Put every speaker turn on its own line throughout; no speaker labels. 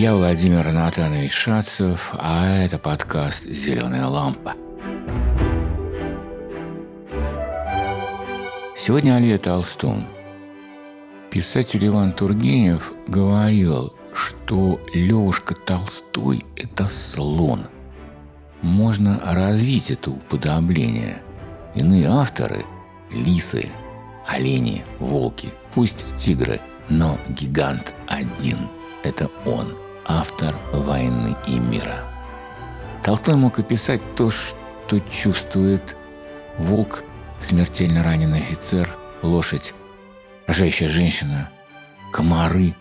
Я Владимир Анатольевич Шацев, а это подкаст «Зеленая лампа». Сегодня о Льве Толстом. Писатель Иван Тургенев говорил, что Левушка Толстой – это слон. Можно развить это уподобление. Иные авторы – лисы, олени, волки, пусть тигры, но гигант один – это он, автор «Войны и мира». Толстой мог описать то, что чувствует волк, смертельно раненый офицер, лошадь, рожающая женщина, комары.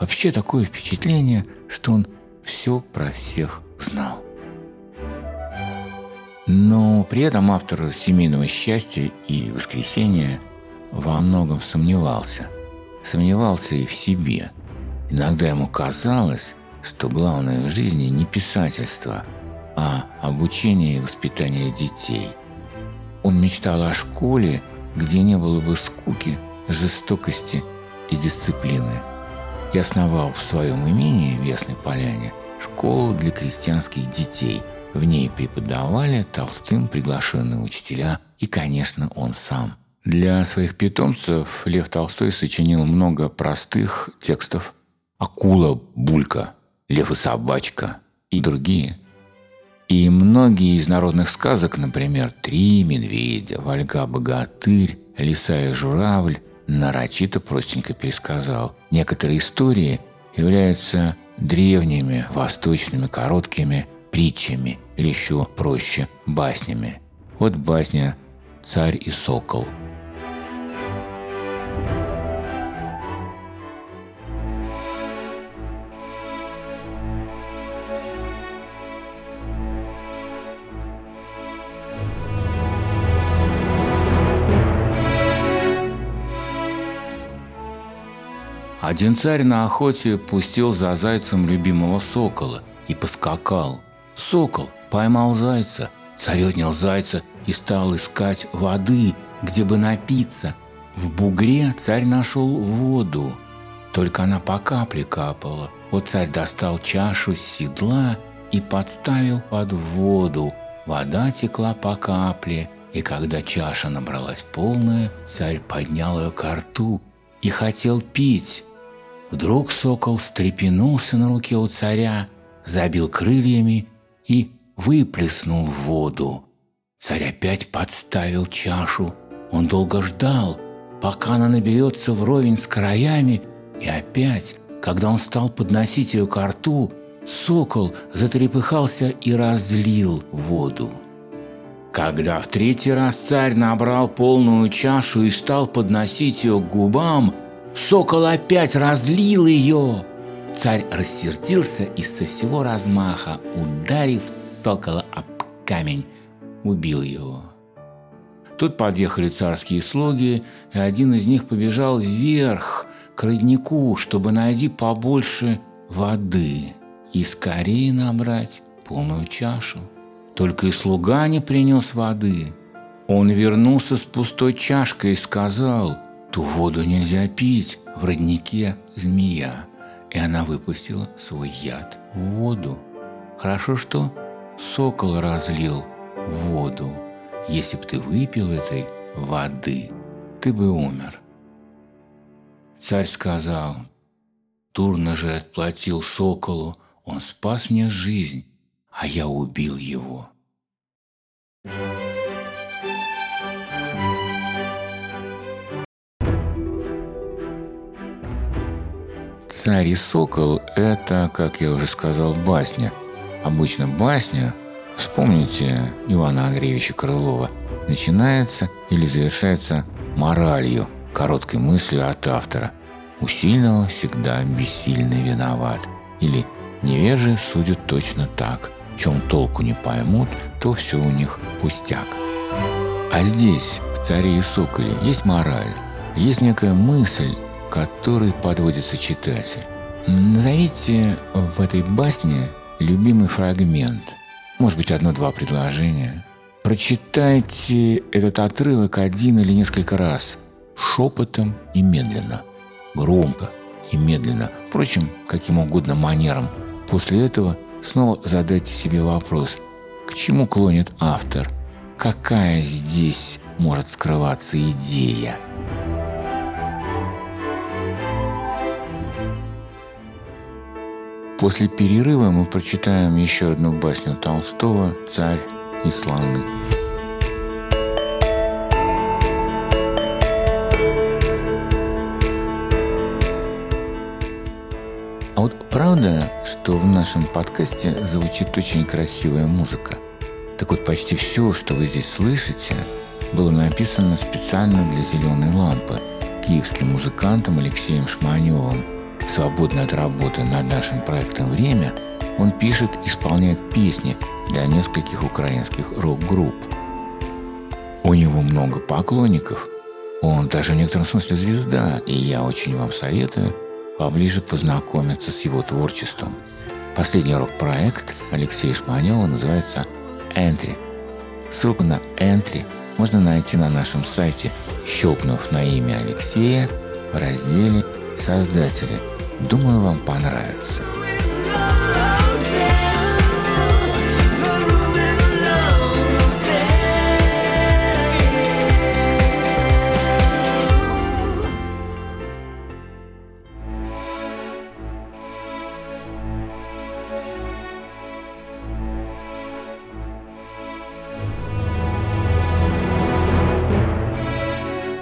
Вообще такое впечатление, что он все про всех знал. Но при этом автор «Семейного счастья» и «Воскресения» во многом сомневался. Сомневался и в себе. Иногда ему казалось, что главное в жизни не писательство, а обучение и воспитание детей. Он мечтал о школе, где не было бы скуки, жестокости и дисциплины. И основал в своем имении в Ясной Поляне школу для крестьянских детей. В ней преподавали Толстым приглашенные учителя и, конечно, он сам – для своих питомцев Лев Толстой сочинил много простых текстов «Акула, Булька», «Лев и собачка» и другие. И многие из народных сказок, например, «Три медведя», «Вольга-богатырь», «Лиса и журавль» нарочито простенько пересказал. Некоторые истории являются древними, восточными, короткими притчами или еще проще – баснями. Вот басня «Царь и сокол». Один царь на охоте пустил за зайцем любимого сокола и поскакал. Сокол поймал зайца, царь отнял зайца и стал искать воды, где бы напиться. В бугре царь нашел воду, только она по капле капала. Вот царь достал чашу с седла и подставил под воду. Вода текла по капле, и когда чаша набралась полная, царь поднял ее к рту и хотел пить. Вдруг сокол встрепенулся на руке у царя, забил крыльями и выплеснул в воду. Царь опять подставил чашу. Он долго ждал, пока она наберется вровень с краями, и опять, когда он стал подносить ее к рту, сокол затрепыхался и разлил воду. Когда в третий раз царь набрал полную чашу и стал подносить ее к губам, Сокол опять разлил ее. Царь рассердился и со всего размаха, ударив сокола об камень, убил его. Тут подъехали царские слуги, и один из них побежал вверх к роднику, чтобы найти побольше воды и скорее набрать полную чашу. Только и слуга не принес воды. Он вернулся с пустой чашкой и сказал – Ту воду нельзя пить, в роднике змея, и она выпустила свой яд в воду. Хорошо, что сокол разлил воду. Если б ты выпил этой воды, ты бы умер. Царь сказал, дурно же отплатил соколу, он спас мне жизнь, а я убил его. thank you «Царь и сокол» – это, как я уже сказал, басня. Обычно басня, вспомните Ивана Андреевича Крылова, начинается или завершается моралью, короткой мыслью от автора. У сильного всегда бессильный виноват. Или невежи судят точно так. В чем толку не поймут, то все у них пустяк. А здесь, в «Царе и соколе», есть мораль, есть некая мысль, который подводится читатель. Назовите в этой басне любимый фрагмент, может быть, одно-два предложения. Прочитайте этот отрывок один или несколько раз, шепотом и медленно, громко и медленно, впрочем, каким угодно манером. После этого снова задайте себе вопрос, к чему клонит автор, какая здесь может скрываться идея. После перерыва мы прочитаем еще одну басню Толстого «Царь и слоны». А вот правда, что в нашем подкасте звучит очень красивая музыка? Так вот, почти все, что вы здесь слышите, было написано специально для «Зеленой лампы» киевским музыкантом Алексеем Шманевым – свободное от работы над нашим проектом время, он пишет и исполняет песни для нескольких украинских рок-групп. У него много поклонников, он даже в некотором смысле звезда, и я очень вам советую поближе познакомиться с его творчеством. Последний рок-проект Алексея Шманева называется «Энтри». Ссылку на «Энтри» можно найти на нашем сайте, щелкнув на имя Алексея в разделе «Создатели». Думаю, вам понравится.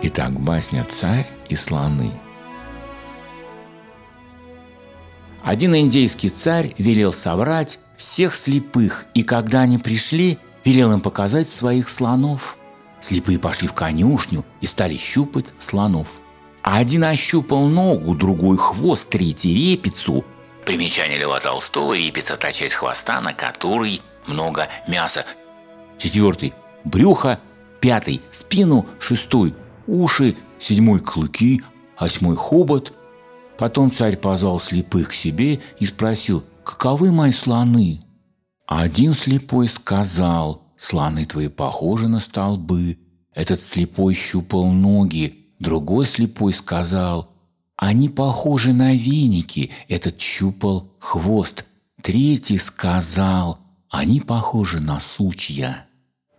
Итак, басня «Царь и слоны». Один индейский царь велел собрать всех слепых, и когда они пришли, велел им показать своих слонов. Слепые пошли в конюшню и стали щупать слонов. А один ощупал ногу, другой хвост, третий репицу. Примечание Льва Толстого – репица – та часть хвоста, на которой много мяса. Четвертый – брюхо, пятый – спину, шестой – уши, седьмой – клыки, восьмой – хобот – Потом царь позвал слепых к себе и спросил, «Каковы мои слоны?» Один слепой сказал, «Слоны твои похожи на столбы». Этот слепой щупал ноги, другой слепой сказал, «Они похожи на веники». Этот щупал хвост. Третий сказал, «Они похожи на сучья».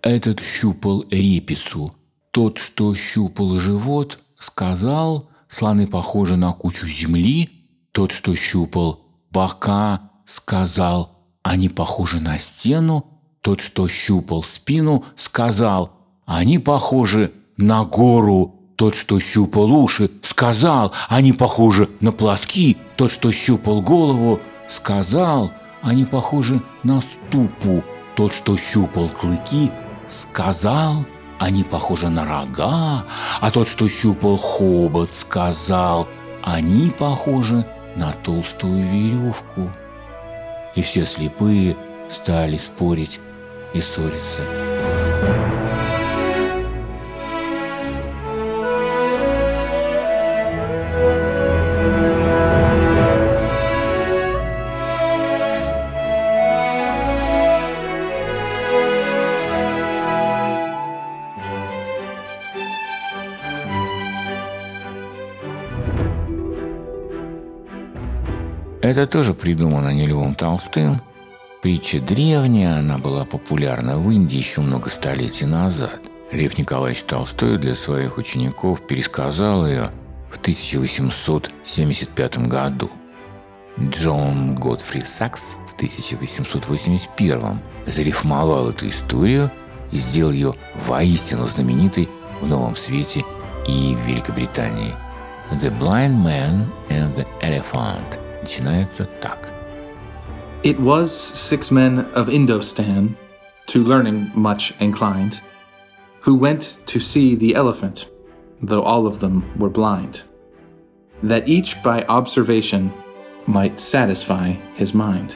Этот щупал репицу. Тот, что щупал живот, сказал, Слоны похожи на кучу земли. Тот, что щупал бока, сказал, они похожи на стену. Тот, что щупал спину, сказал, они похожи на гору. Тот, что щупал уши, сказал, они похожи на платки. Тот, что щупал голову, сказал, они похожи на ступу. Тот, что щупал клыки, сказал, они похожи на рога, а тот, что щупал хобот, сказал, они похожи на толстую веревку. И все слепые стали спорить и ссориться. Это тоже придумано не Львом Толстым. Притча древняя, она была популярна в Индии еще много столетий назад. Лев Николаевич Толстой для своих учеников пересказал ее в 1875 году. Джон Готфри Сакс в 1881 зарифмовал эту историю и сделал ее воистину знаменитой в Новом Свете и в Великобритании. The Blind Man and the Elephant – начинается так.
It was six men of Indostan, to learning much inclined, who went to see the elephant, though all of them were blind, that each by observation might satisfy his mind.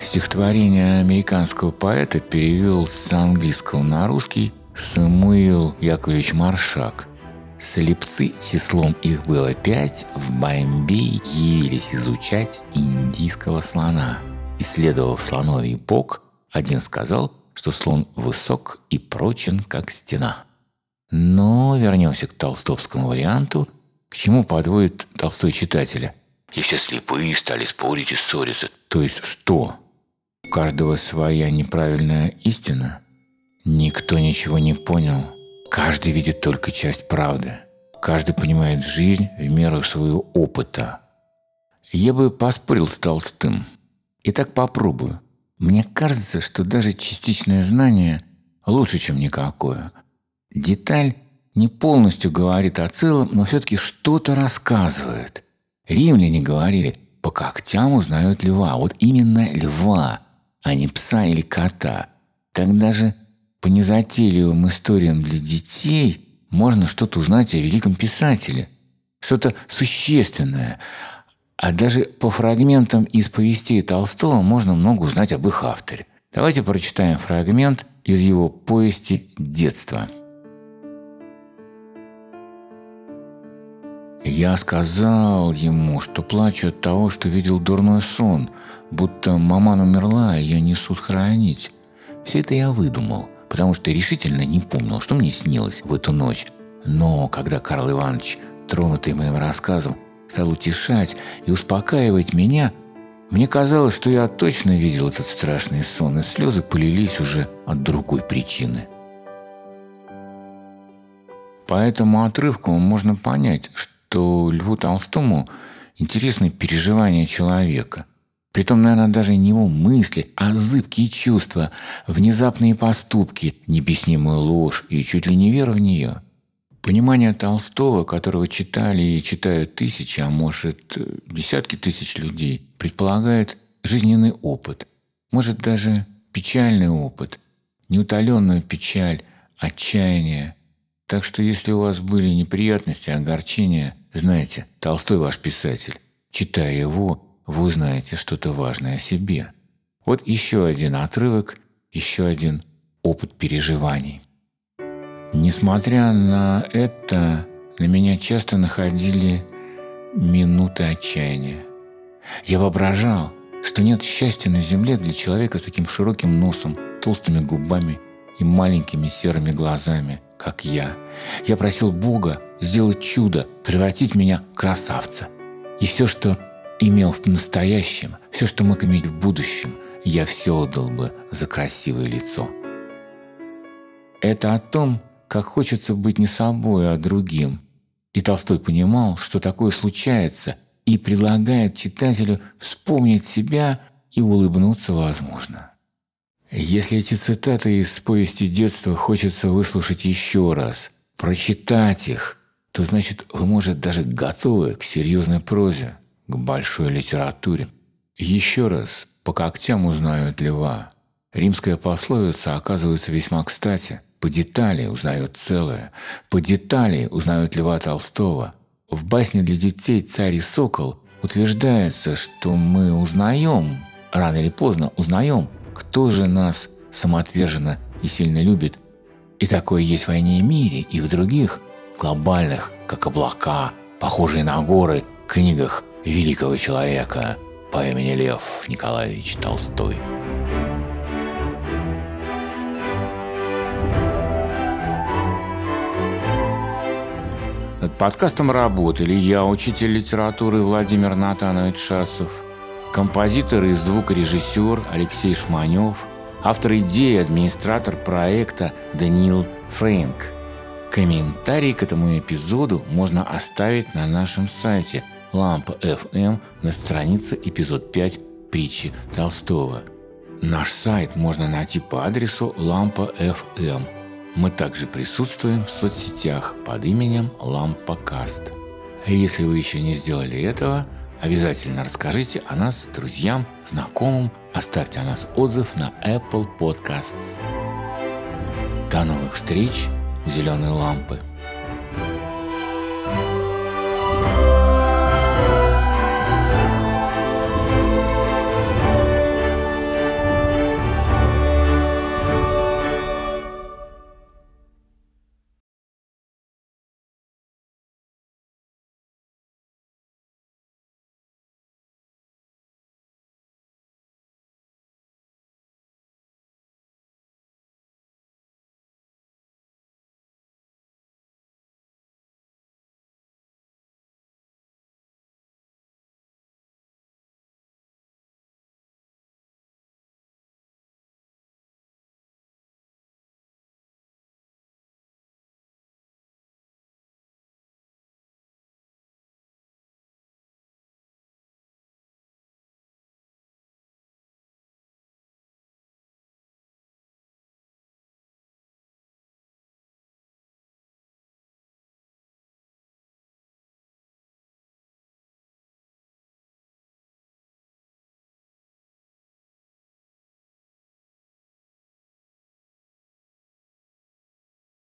Стихотворение американского поэта перевел с английского на русский Самуил Яковлевич Маршак – Слепцы, числом их было пять, в Бомбей явились изучать индийского слона. Исследовав слоновий бок, один сказал, что слон высок и прочен, как стена. Но вернемся к толстовскому варианту, к чему подводит Толстой читателя. И все слепые стали спорить и ссориться. То есть что? У каждого своя неправильная истина? Никто ничего не понял. Каждый видит только часть правды. Каждый понимает жизнь в меру своего опыта. Я бы поспорил с Толстым. Итак, попробую. Мне кажется, что даже частичное знание лучше, чем никакое. Деталь не полностью говорит о целом, но все-таки что-то рассказывает. Римляне говорили, по когтям узнают льва. Вот именно льва, а не пса или кота. Тогда же по незатейливым историям для детей можно что-то узнать о великом писателе. Что-то существенное. А даже по фрагментам из повестей Толстого можно много узнать об их авторе. Давайте прочитаем фрагмент из его повести «Детство». Я сказал ему, что плачу от того, что видел дурной сон, будто маман умерла, и ее несут хоронить. Все это я выдумал, потому что решительно не помнил, что мне снилось в эту ночь. Но когда Карл Иванович, тронутый моим рассказом, стал утешать и успокаивать меня, мне казалось, что я точно видел этот страшный сон, и слезы полились уже от другой причины. По этому отрывку можно понять, что Льву Толстому интересны переживания человека. Притом, наверное, даже не его мысли, а зыбкие чувства, внезапные поступки, необъяснимую ложь и чуть ли не вера в нее – Понимание Толстого, которого читали и читают тысячи, а может десятки тысяч людей, предполагает жизненный опыт, может даже печальный опыт, неутоленную печаль, отчаяние. Так что если у вас были неприятности, огорчения, знаете, Толстой ваш писатель. Читая его, вы узнаете что-то важное о себе. Вот еще один отрывок, еще один опыт переживаний. Несмотря на это, на меня часто находили минуты отчаяния. Я воображал, что нет счастья на земле для человека с таким широким носом, толстыми губами и маленькими серыми глазами, как я. Я просил Бога сделать чудо, превратить меня в красавца. И все, что имел в настоящем, все, что мог иметь в будущем, я все отдал бы за красивое лицо. Это о том, как хочется быть не собой, а другим. И Толстой понимал, что такое случается, и предлагает читателю вспомнить себя и улыбнуться возможно. Если эти цитаты из повести детства хочется выслушать еще раз, прочитать их, то значит вы, может, даже готовы к серьезной прозе, к большой литературе. Еще раз, по когтям узнают льва. Римская пословица оказывается весьма кстати – по детали узнают целое, по детали узнают Льва Толстого. В басне для детей «Царь и сокол» утверждается, что мы узнаем, рано или поздно узнаем, кто же нас самоотверженно и сильно любит. И такое есть в «Войне и мире» и в других, глобальных, как облака, похожие на горы, книгах великого человека по имени Лев Николаевич Толстой. Над подкастом работали я, учитель литературы Владимир Натанович Шацев, композитор и звукорежиссер Алексей Шманев, автор идеи, администратор проекта Даниил Фрэнк. Комментарий к этому эпизоду можно оставить на нашем сайте Лампа FM на странице эпизод 5 притчи Толстого. Наш сайт можно найти по адресу Лампа FM – мы также присутствуем в соцсетях под именем Лампокаст. Если вы еще не сделали этого, обязательно расскажите о нас друзьям, знакомым, оставьте о нас отзыв на Apple Podcasts. До новых встреч у зеленой лампы.